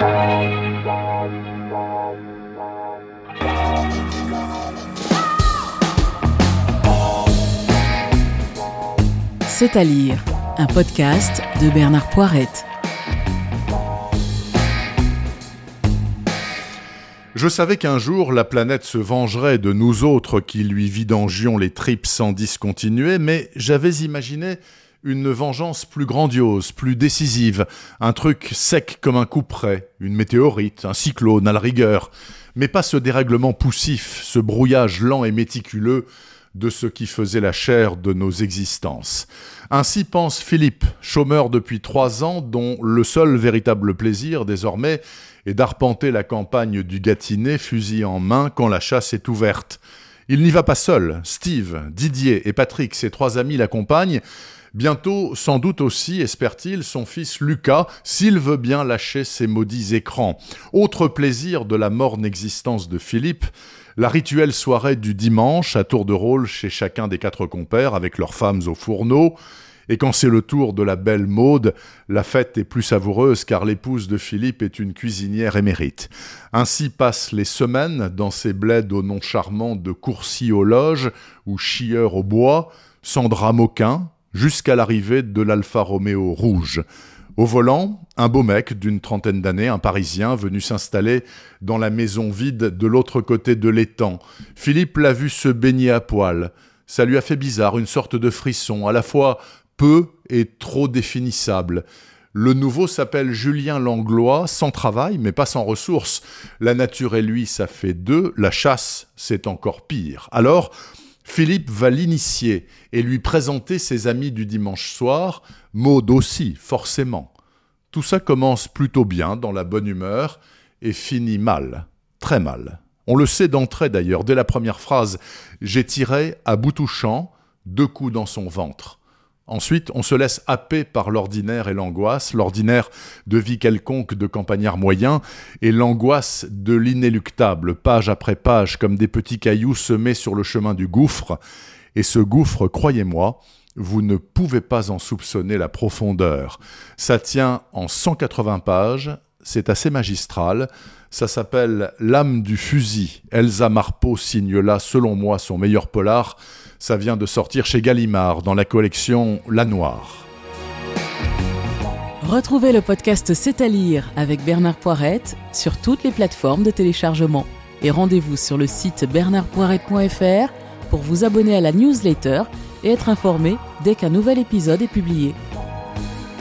C'est à lire, un podcast de Bernard Poirette. Je savais qu'un jour la planète se vengerait de nous autres qui lui vidangions les tripes sans discontinuer, mais j'avais imaginé une vengeance plus grandiose, plus décisive, un truc sec comme un coup près, une météorite, un cyclone à la rigueur, mais pas ce dérèglement poussif, ce brouillage lent et méticuleux de ce qui faisait la chair de nos existences. Ainsi pense Philippe, chômeur depuis trois ans, dont le seul véritable plaisir désormais est d'arpenter la campagne du Gâtinais, fusil en main, quand la chasse est ouverte. Il n'y va pas seul. Steve, Didier et Patrick, ses trois amis, l'accompagnent. Bientôt, sans doute aussi, espère-t-il, son fils Lucas, s'il veut bien lâcher ses maudits écrans. Autre plaisir de la morne existence de Philippe, la rituelle soirée du dimanche à tour de rôle chez chacun des quatre compères avec leurs femmes au fourneau. Et quand c'est le tour de la belle Maude, la fête est plus savoureuse car l'épouse de Philippe est une cuisinière émérite. Ainsi passent les semaines dans ces bleds au nom charmant de Courcy aux loges ou Chieur au bois, sans drame aucun, jusqu'à l'arrivée de l'Alfa Romeo rouge. Au volant, un beau mec d'une trentaine d'années, un Parisien, venu s'installer dans la maison vide de l'autre côté de l'étang. Philippe l'a vu se baigner à poil. Ça lui a fait bizarre, une sorte de frisson, à la fois peu et trop définissable. Le nouveau s'appelle Julien Langlois, sans travail, mais pas sans ressources. La nature et lui, ça fait deux. La chasse, c'est encore pire. Alors, Philippe va l'initier et lui présenter ses amis du dimanche soir, Maud aussi, forcément. Tout ça commence plutôt bien, dans la bonne humeur, et finit mal, très mal. On le sait d'entrée d'ailleurs, dès la première phrase, j'ai tiré à bout touchant deux coups dans son ventre. Ensuite, on se laisse happer par l'ordinaire et l'angoisse, l'ordinaire de vie quelconque de campagnard moyen, et l'angoisse de l'inéluctable, page après page, comme des petits cailloux semés sur le chemin du gouffre. Et ce gouffre, croyez-moi, vous ne pouvez pas en soupçonner la profondeur. Ça tient en 180 pages, c'est assez magistral, ça s'appelle L'âme du fusil. Elsa Marpeau signe là, selon moi, son meilleur polar. Ça vient de sortir chez Gallimard dans la collection La Noire. Retrouvez le podcast C'est à lire avec Bernard Poirette sur toutes les plateformes de téléchargement. Et rendez-vous sur le site bernardpoirette.fr pour vous abonner à la newsletter et être informé dès qu'un nouvel épisode est publié.